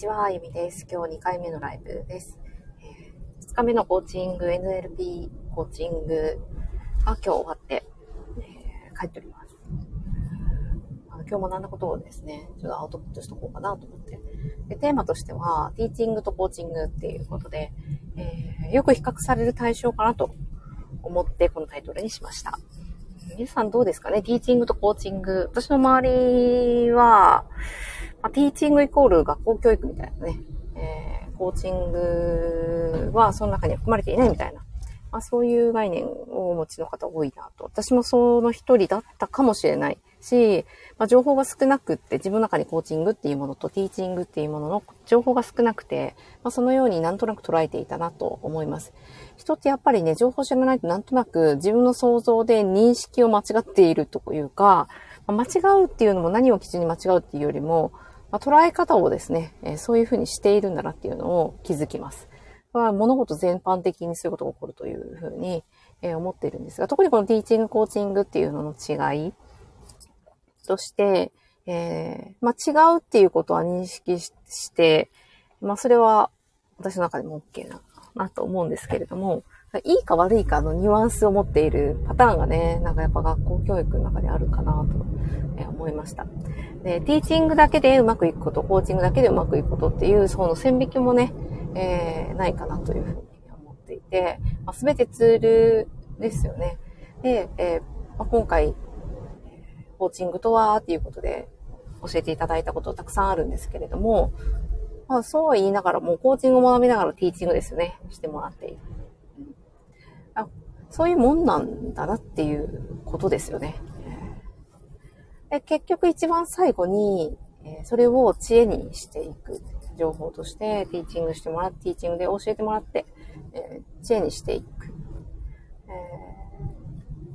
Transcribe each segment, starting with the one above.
ちは、ゆみです。今日2回目のライブです。2日目のコーチング、NLP コーチングが今日終わって、えー、帰っております。あの今日学んだことをですね、ちょっとアウトプットしとこうかなと思って。でテーマとしては、ティーチングとコーチングっていうことで、えー、よく比較される対象かなと思ってこのタイトルにしました。皆さんどうですかねティーチングとコーチング。私の周りは、まあ、ティーチングイコール学校教育みたいなね、えー、コーチングはその中に含まれていないみたいな、まあ、そういう概念をお持ちの方多いなと。私もその一人だったかもしれないし、まあ、情報が少なくって自分の中にコーチングっていうものとティーチングっていうものの情報が少なくて、まあ、そのようになんとなく捉えていたなと思います。人ってやっぱりね、情報知らないとなんとなく自分の想像で認識を間違っているというか、間違うっていうのも何を基準に間違うっていうよりも、まあ、捉え方をですね、え、そういうふうにしているんだなっていうのを気づきます。まあ、物事全般的にそういうことが起こるというふうに、え、思っているんですが、特にこのティーチング、コーチングっていうのの違いとして、えー、まあ、違うっていうことは認識して、まあ、それは私の中でも OK な、なと思うんですけれども、いいか悪いかのニュアンスを持っているパターンがね、なんかやっぱ学校教育の中であるかなと思いました。で、ティーチングだけでうまくいくこと、コーチングだけでうまくいくことっていう、その線引きもね、えー、ないかなというふうに思っていて、まあ、全てツールですよね。で、えーまあ、今回、コーチングとはっていうことで教えていただいたことたくさんあるんですけれども、まあ、そうは言いながらも、コーチングを学びながらティーチングですよね、してもらっている。あそういうもんなんだなっていうことですよね。で結局一番最後に、それを知恵にしていく。情報としてティーチングしてもらって、ティーチングで教えてもらって、え、知恵にしていく。え、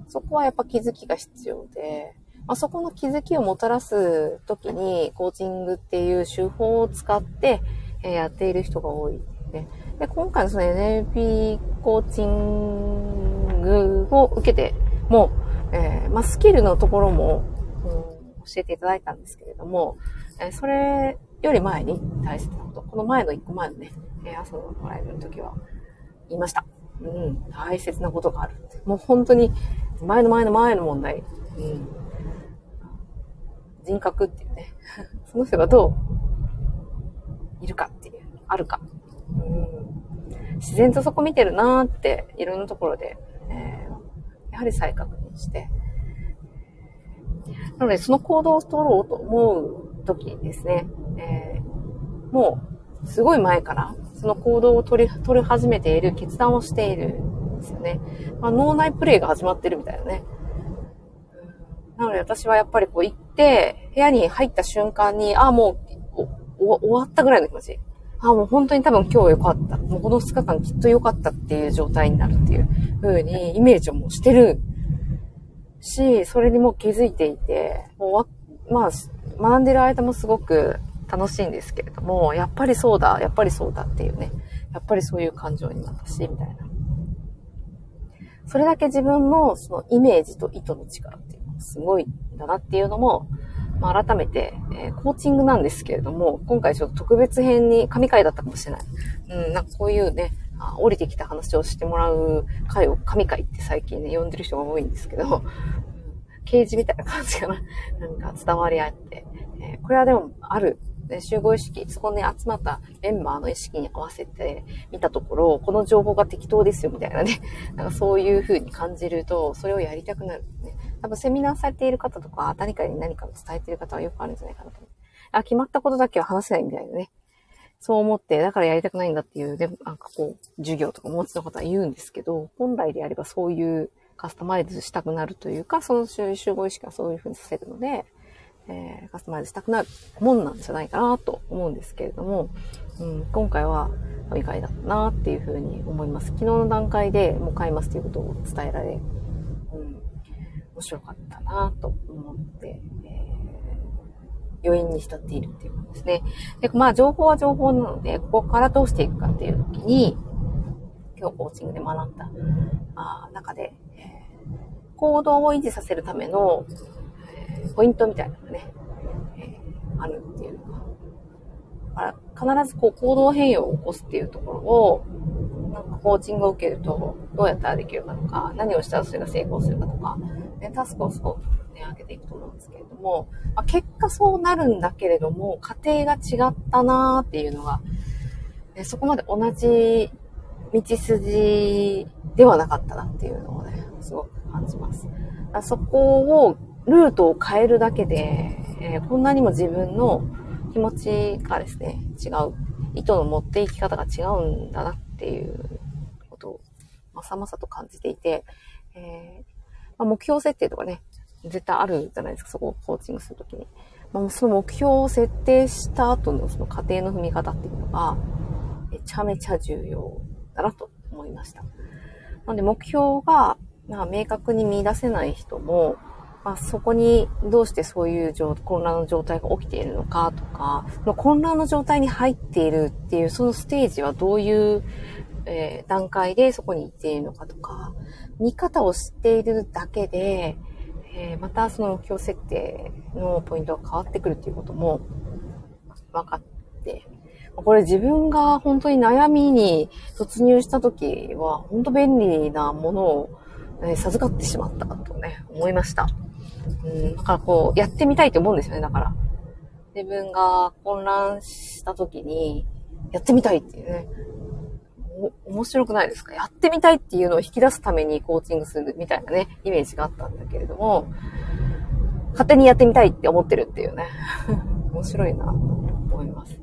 そこはやっぱ気づきが必要で、まあ、そこの気づきをもたらすときに、コーチングっていう手法を使って、え、やっている人が多い。でで今回のその NLP コーチングを受けても、えー、まあ、スキルのところも、うん、教えていただいたんですけれども、えー、それより前に大切なこと、この前の一個前のね、え、朝のライブの時は言いました。うん、大切なことがある。もう本当に前の前の前の問題。うん、人格っていうね、その人がどういるかっていう、あるか。自然とそこ見てるなーって、いろんなところで、えー、やはり再確認して、なので、その行動を取ろうと思う時にですね、えー、もう、すごい前から、その行動を取り、取り始めている、決断をしているんですよね。まあ、脳内プレイが始まってるみたいなね。なので私はやっぱりこう行って、部屋に入った瞬間に、ああ、もう、終わったぐらいの気持ち。あ、もう本当に多分今日良かった。もうこの2日間きっと良かったっていう状態になるっていう風にイメージをもうしてるし、それにも気づいていて、もうまあ、学んでる間もすごく楽しいんですけれども、やっぱりそうだ、やっぱりそうだっていうね、やっぱりそういう感情になったし、みたいな。それだけ自分のそのイメージと意図の力っていうのはすごいんだなっていうのも、まあ、改めて、えー、コーチングなんですけれども、今回ちょっと特別編に神回だったかもしれない。うん、なんかこういうね、あ降りてきた話をしてもらう回を神回って最近ね、呼んでる人が多いんですけど、刑事みたいな感じかな。なんか伝わり合って。えー、これはでもある、ね、集合意識、そこに集まったメンバーの意識に合わせて見たところ、この情報が適当ですよみたいなね。なんかそういう風に感じると、それをやりたくなる、多分セミナーされている方とか、誰かに何かを伝えている方はよくあるんじゃないかなと。あ、決まったことだけは話せないみたいなね。そう思って、だからやりたくないんだっていう、で、なんかこう、授業とかお持ちの方は言うんですけど、本来であればそういうカスタマイズしたくなるというか、その集合意識がそういうふうにさせるので、えー、カスタマイズしたくなるもんなんじゃないかなと思うんですけれども、うん、今回は神回だったなっていうふうに思います。昨日の段階でもう買いますということを伝えられ、面白かったなと思って、えー、余韻に浸っているっていうことですね。で、まあ情報は情報なので、ここからどうしていくかっていう時に、今日コーチングで学んだあ中でえ、行動を維持させるための、ポイントみたいなのがね、えー、あるっていうのが、必ずこう行動変容を起こすっていうところを、なんかコーチングを受けると、どうやったらできるかとか、何をしたらそれが成功するかとか、ね、タスクをすごくね、上げていくと思うんですけれども、まあ、結果そうなるんだけれども、過程が違ったなーっていうのが、ね、そこまで同じ道筋ではなかったなっていうのをね、すごく感じます。そこを、ルートを変えるだけで、えー、こんなにも自分の気持ちがですね、違う。意図の持っていき方が違うんだなっていうことを、まさまさと感じていて、えーまあ、目標設定とかね、絶対あるじゃないですか、そこをコーチングするときに。まあ、その目標を設定した後のその過程の踏み方っていうのが、めちゃめちゃ重要だなと思いました。なので目標が、まあ、明確に見出せない人も、まあ、そこにどうしてそういう混乱の状態が起きているのかとか、の混乱の状態に入っているっていうそのステージはどういう、えー、段階でそこに行っているのかとか、見方を知っているだけで、えー、またその目標設定のポイントが変わってくるっていうことも分かって、これ自分が本当に悩みに突入した時は、本当便利なものを、ね、授かってしまったとね、思いました。うん、だからこう、やってみたいと思うんですよね、だから。自分が混乱した時に、やってみたいっていうね。面白くないですか？やってみたいっていうのを引き出すためにコーチングするみたいなね、イメージがあったんだけれども、勝手にやってみたいって思ってるっていうね。面白いなと思います。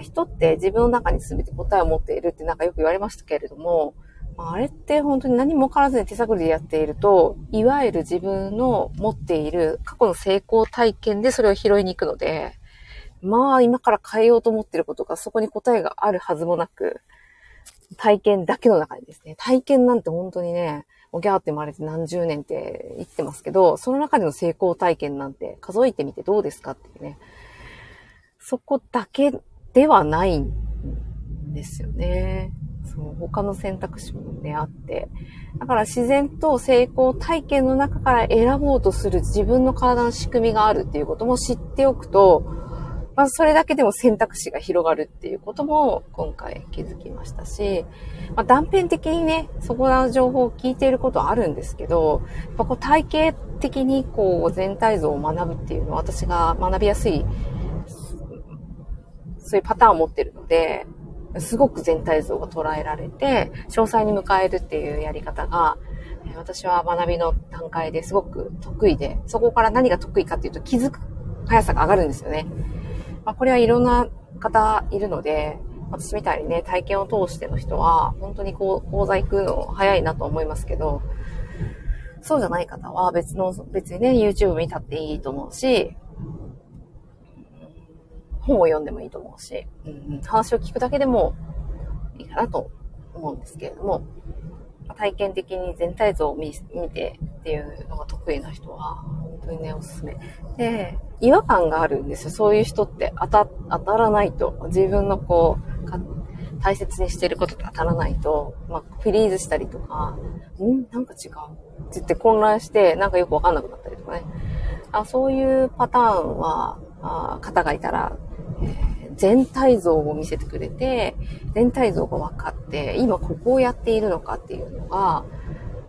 人って自分の中に全て答えを持っているってなんかよく言われましたけれども、あれって本当に何も分からずに手探りでやっていると、いわゆる自分の持っている過去の成功体験でそれを拾いに行くので、まあ今から変えようと思ってることがそこに答えがあるはずもなく、体験だけの中にですね、体験なんて本当にね、おギャーって生まれて何十年って言ってますけど、その中での成功体験なんて数えてみてどうですかっていうね。そこだけではないんですよね。そう、他の選択肢もね、あって。だから自然と成功体験の中から選ぼうとする自分の体の仕組みがあるっていうことも知っておくと、まずそれだけでも選択肢が広がるっていうことも今回気づきましたし、まあ、断片的にね、そこの情報を聞いていることはあるんですけど、やっぱこう体系的にこう全体像を学ぶっていうのは私が学びやすい、そういうパターンを持ってるので、すごく全体像が捉えられて、詳細に迎えるっていうやり方が、私は学びの段階ですごく得意で、そこから何が得意かっていうと気づく速さが上がるんですよね。まあ、これはいろんな方いるので、私みたいにね、体験を通しての人は、本当にこう、講座行くの早いなと思いますけど、そうじゃない方は別の、別にね、YouTube 見たっていいと思うし、本を読んでもいいと思うし、うん、話を聞くだけでもいいかなと思うんですけれども、体験的に全体像を見てっていうのが得意な人は、本当にね、おすすめ。で、違和感があるんですよ。そういう人って当た、当たらないと、自分のこう、大切にしてることと当たらないと、まあ、フリーズしたりとか、んなんか違うって言って混乱して、なんかよくわかんなくなったりとかね。あそういうパターンは、あ方がいたら、えー、全体像を見せてくれて、全体像が分かって、今ここをやっているのかっていうのが、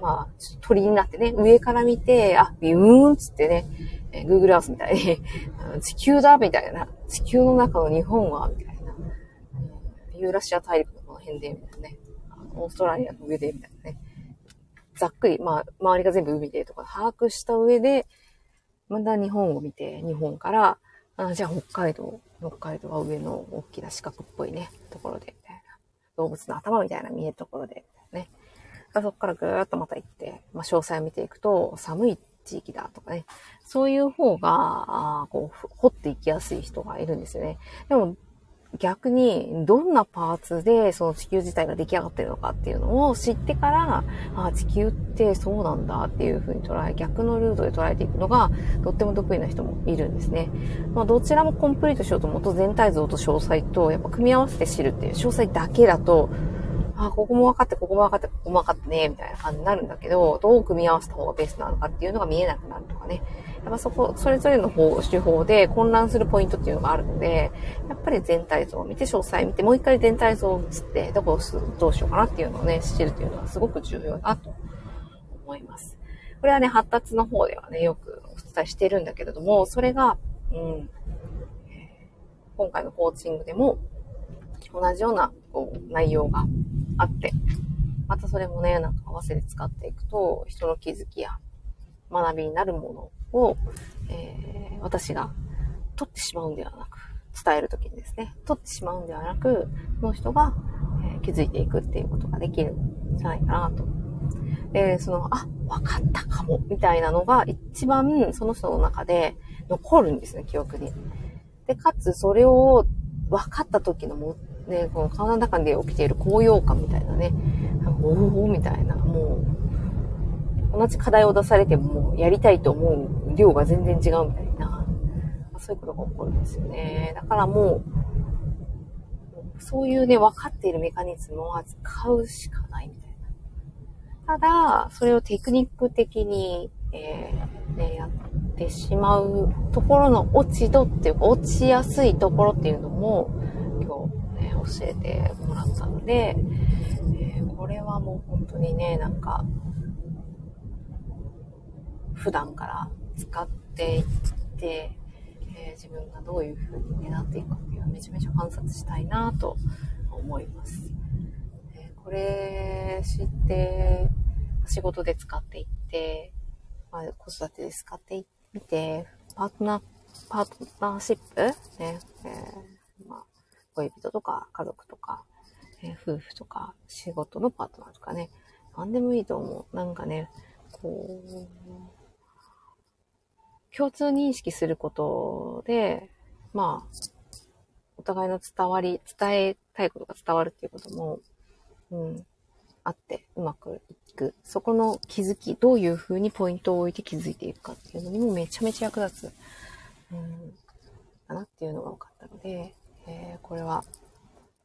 まあ、鳥になってね、上から見て、あ、ビューンっつってね、え、Google Earth みたいに 地球だみたいな、地球の中の日本はみたいな、ユーラシア大陸の辺でみたいなね、オーストラリアの上でみたいなね、ざっくり、まあ、周りが全部海でとか把握した上で、また日本を見て、日本から、あじゃあ北海道、北海道は上の大きな四角っぽいね、ところで、みたいな。動物の頭みたいな見えるところで、ね。そこからぐーっとまた行って、まあ、詳細を見ていくと、寒い地域だとかね。そういう方が、こう、掘っていきやすい人がいるんですよね。でも、逆に、どんなパーツでその地球自体が出来上がってるのかっていうのを知ってから、あ地球ってそうなんだっていうふうに捉え、逆のルートで捉えていくのが、とっても得意な人もいるんですね。まあ、どちらもコンプリートしようと思うと、全体像と詳細と、やっぱ組み合わせて知るっていう、詳細だけだと、あ、ここも分かって、ここも分かって、ここも分かってね、みたいな感じになるんだけど、どう組み合わせた方がベストなのかっていうのが見えなくなるとかね。やっぱそこ、それぞれの方、手法で混乱するポイントっていうのがあるので、やっぱり全体像を見て、詳細見て、もう一回全体像を映って、どこをどうしようかなっていうのをね、知るっていうのはすごく重要だと思います。これはね、発達の方ではね、よくお伝えしているんだけれども、それが、うん、今回のコーチングでも、同じようなこう内容があって、またそれもね、なんか合わせて使っていくと、人の気づきや学びになるものを、えー、私が取ってしまうんではなく、伝えるときにですね、取ってしまうんではなく、その人が、えー、気づいていくっていうことができるんじゃないかなとえー、その、あ、わかったかも、みたいなのが一番その人の中で残るんですね、記憶に。で、かつそれを分かった時のも、ね、この体の中で起きている高揚感みたいなね、おおみたいな、もう、同じ課題を出されてもやりたいと思う量が全然違うみたいな、そういうことが起こるんですよね。だからもう、そういうね、分かっているメカニズムは使うしかないみたいな。ただ、それをテクニック的に、えー、ね、やってしまうところの落ち度っていうか、落ちやすいところっていうのも、今日ね、教えてもらったので、えー、これはもう本当にね、なんか、普段から使っていって、えー、自分がどういう風に、なっていくかっていうのをめちゃめちゃ観察したいなと思います。えこれ知って、仕事で使っていって、まあ、子育てで使ってみて、パートナー、パートナーシップね、えー、まあ、恋人とか家族とか、えー、夫婦とか仕事のパートナーとかね、何でもいいと思う。なんかね、こう、共通認識することで、まあ、お互いの伝わり、伝えたいことが伝わるっていうこともうん、あってうまくいく。そこの気づき、どういう風にポイントを置いて気づいていくかっていうのにもめちゃめちゃ役立つ、うん、だなっていうのが分かったので、えー、これは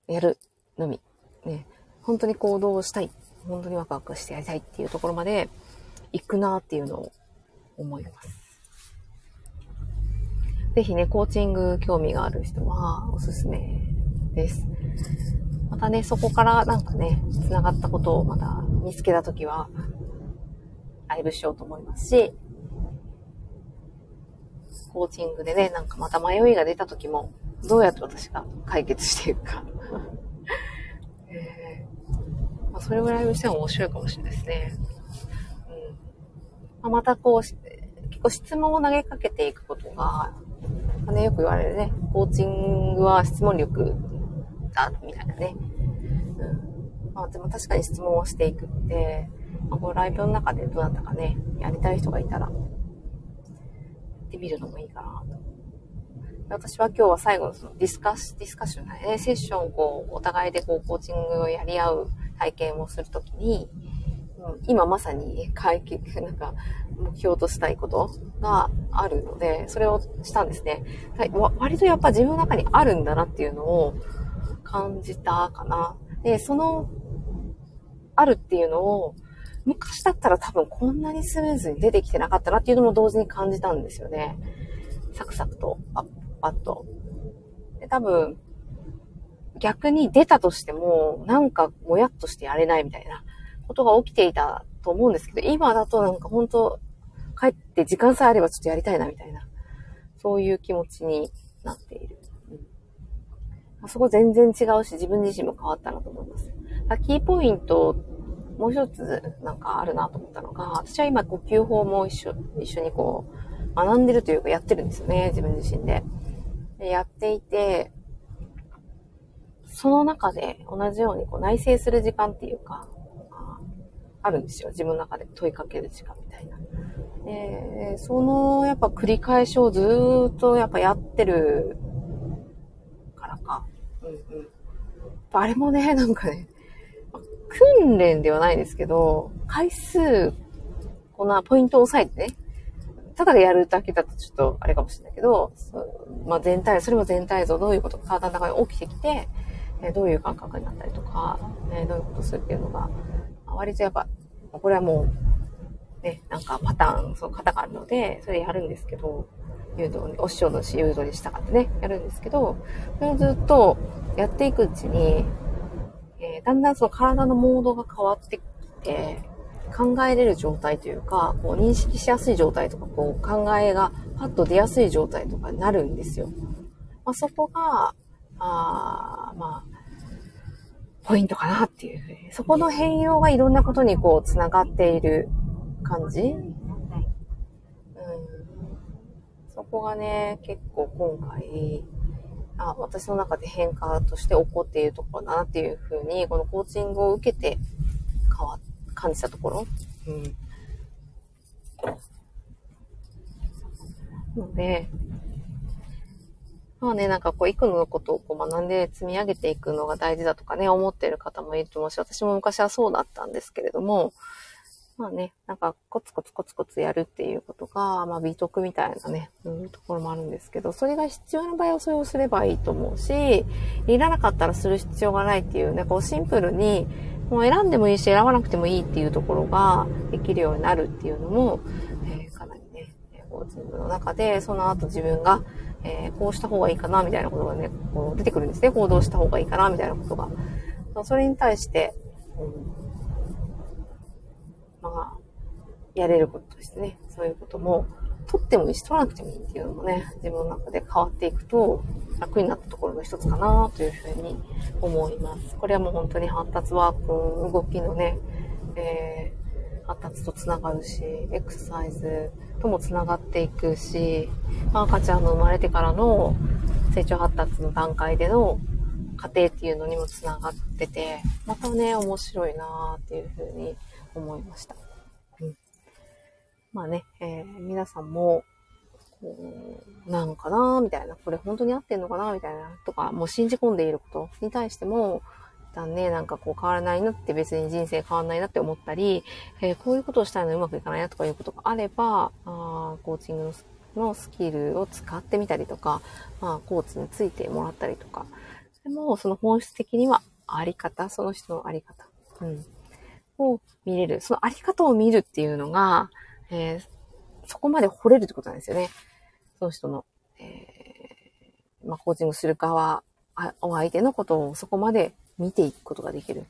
やるのみ。ね、本当に行動したい。本当にワクワクしてやりたいっていうところまで行くなっていうのを思います。ぜひね、コーチング興味がある人はおすすめです。またね、そこからなんかね、繋がったことをまた見つけたときは、ライブしようと思いますし、コーチングでね、なんかまた迷いが出たときも、どうやって私が解決していくか。えーまあ、それぐらいにしても面白いかもしれないですね。うんまあ、またこう、結構質問を投げかけていくことが、ね、よく言われるね、コーチングは質問力だ、みたいなね。うん。まあでも確かに質問をしていくって、まあ、このライブの中でどうなたかね、やりたい人がいたら、やってみるのもいいかなと。私は今日は最後のそのディスカッシュ、ディスカッションね、セッションをこう、お互いでこう、コーチングをやり合う体験をするときに、今まさに解決、なんか、目標としたいことがあるので、それをしたんですね。割とやっぱ自分の中にあるんだなっていうのを、感じたかな。で、その、あるっていうのを、昔だったら多分こんなにスムーズに出てきてなかったなっていうのも同時に感じたんですよね。サクサクと、パッパッと。で、多分、逆に出たとしても、なんかもやっとしてやれないみたいなことが起きていたと思うんですけど、今だとなんか本当帰って時間さえあればちょっとやりたいなみたいな、そういう気持ちになっている。あそこ全然違うし、自分自身も変わったなと思います。キーポイント、もう一つなんかあるなと思ったのが、私は今呼吸法も一緒、一緒にこう、学んでるというかやってるんですよね、自分自身で。でやっていて、その中で同じようにこう内省する時間っていうか、あるんですよ。自分の中で問いかける時間みたいな。で、そのやっぱ繰り返しをずっとやっぱやってるうんうん。あれもね、なんかね、訓練ではないですけど、回数、こんなポイントを押さえてね、ただでやるだけだとちょっとあれかもしれないけど、まあ、全体、それも全体像、どういうことが体の中に起きてきて、どういう感覚になったりとか、どういうことするっていうのが、割とやっぱ、これはもう、ね、なんかパターン、その型があるので、それやるんですけど、誘導に、お師匠の誘導に従ってね、やるんですけど、それをずっとやっていくうちに、えー、だんだんその体のモードが変わってきて、考えれる状態というか、こう認識しやすい状態とか、こう考えがパッと出やすい状態とかになるんですよ。まあ、そこが、あまあ、ポイントかなっていうふうに。そこの変容がいろんなことにこう、つながっている感じ？うん。そこがね、結構今回、あ私の中で変化として起こっているところだなっていうふうに、このコーチングを受けて変わ、感じたところ？うん。ので、まあね、なんかこう、幾のことをこう学んで積み上げていくのが大事だとかね、思ってる方もいると思うし、私も昔はそうだったんですけれども、まあね、なんかコツコツコツコツやるっていうことが、まあ美徳みたいなね、うん、ところもあるんですけど、それが必要な場合はそれをすればいいと思うし、いらなかったらする必要がないっていうね、こうシンプルに、もう選んでもいいし選ばなくてもいいっていうところができるようになるっていうのも、えー、かなりね、コーチングの中で、その後自分がえー、こうした方がいいかな、みたいなことがね、こう出てくるんですね。行動した方がいいかな、みたいなことが。それに対して、うん、まあ、やれることとしてね、そういうことも、取ってもいいし、取らなくてもいいっていうのもね、自分の中で変わっていくと、楽になったところの一つかな、というふうに思います。これはもう本当に発達ワーク、動きのね、えー、発達とつながるし、エクササイズ、ともつながっていくし、赤ちゃんの生まれてからの成長発達の段階での過程っていうのにもつながってて、またね、面白いなーっていうふうに思いました。うん。まあね、えー、皆さんも、こう、なんかなみたいな、これ本当に合ってんのかなみたいな、とか、もう信じ込んでいることに対しても、旦ね、なんかこう変わらないなって別に人生変わらないなって思ったり、えー、こういうことをしたいのうまくいかないなとかいうことがあれば、あコーチングのスキルを使ってみたりとか、まあ、コーチについてもらったりとか、でも、その本質的にはあり方、その人のあり方、うん、を見れる。そのあり方を見るっていうのが、えー、そこまで惚れるってことなんですよね。その人の、えー、まあ、コーチングする側、お相手のことをそこまで見ていくことができる。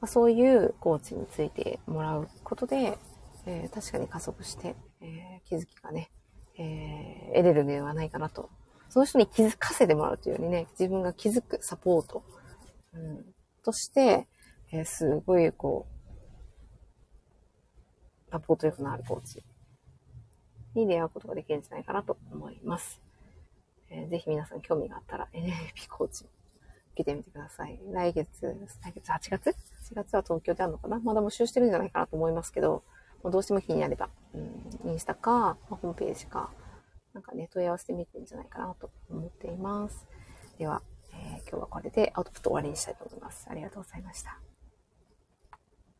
まあ、そういうコーチについてもらうことで、えー、確かに加速して、えー、気づきがね、えー、得れるのではないかなと。その人に気づかせてもらうというよりね、自分が気づくサポート、うん、として、えすごいこう、サポート力のあるコーチに出会うことができるんじゃないかなと思います。えー、ぜひ皆さん興味があったら NLP コーチ受けてみてください。来月、来月8月 ?8 月は東京であるのかな？まだ募集してるんじゃないかなと思いますけど、もうどうしても気になれば、うん、インスタか、ま、ホームページか、なんかね、問い合わせてみてるんじゃないかなと思っています。では、えー、今日はこれでアウトプット終わりにしたいと思います。ありがとうございました。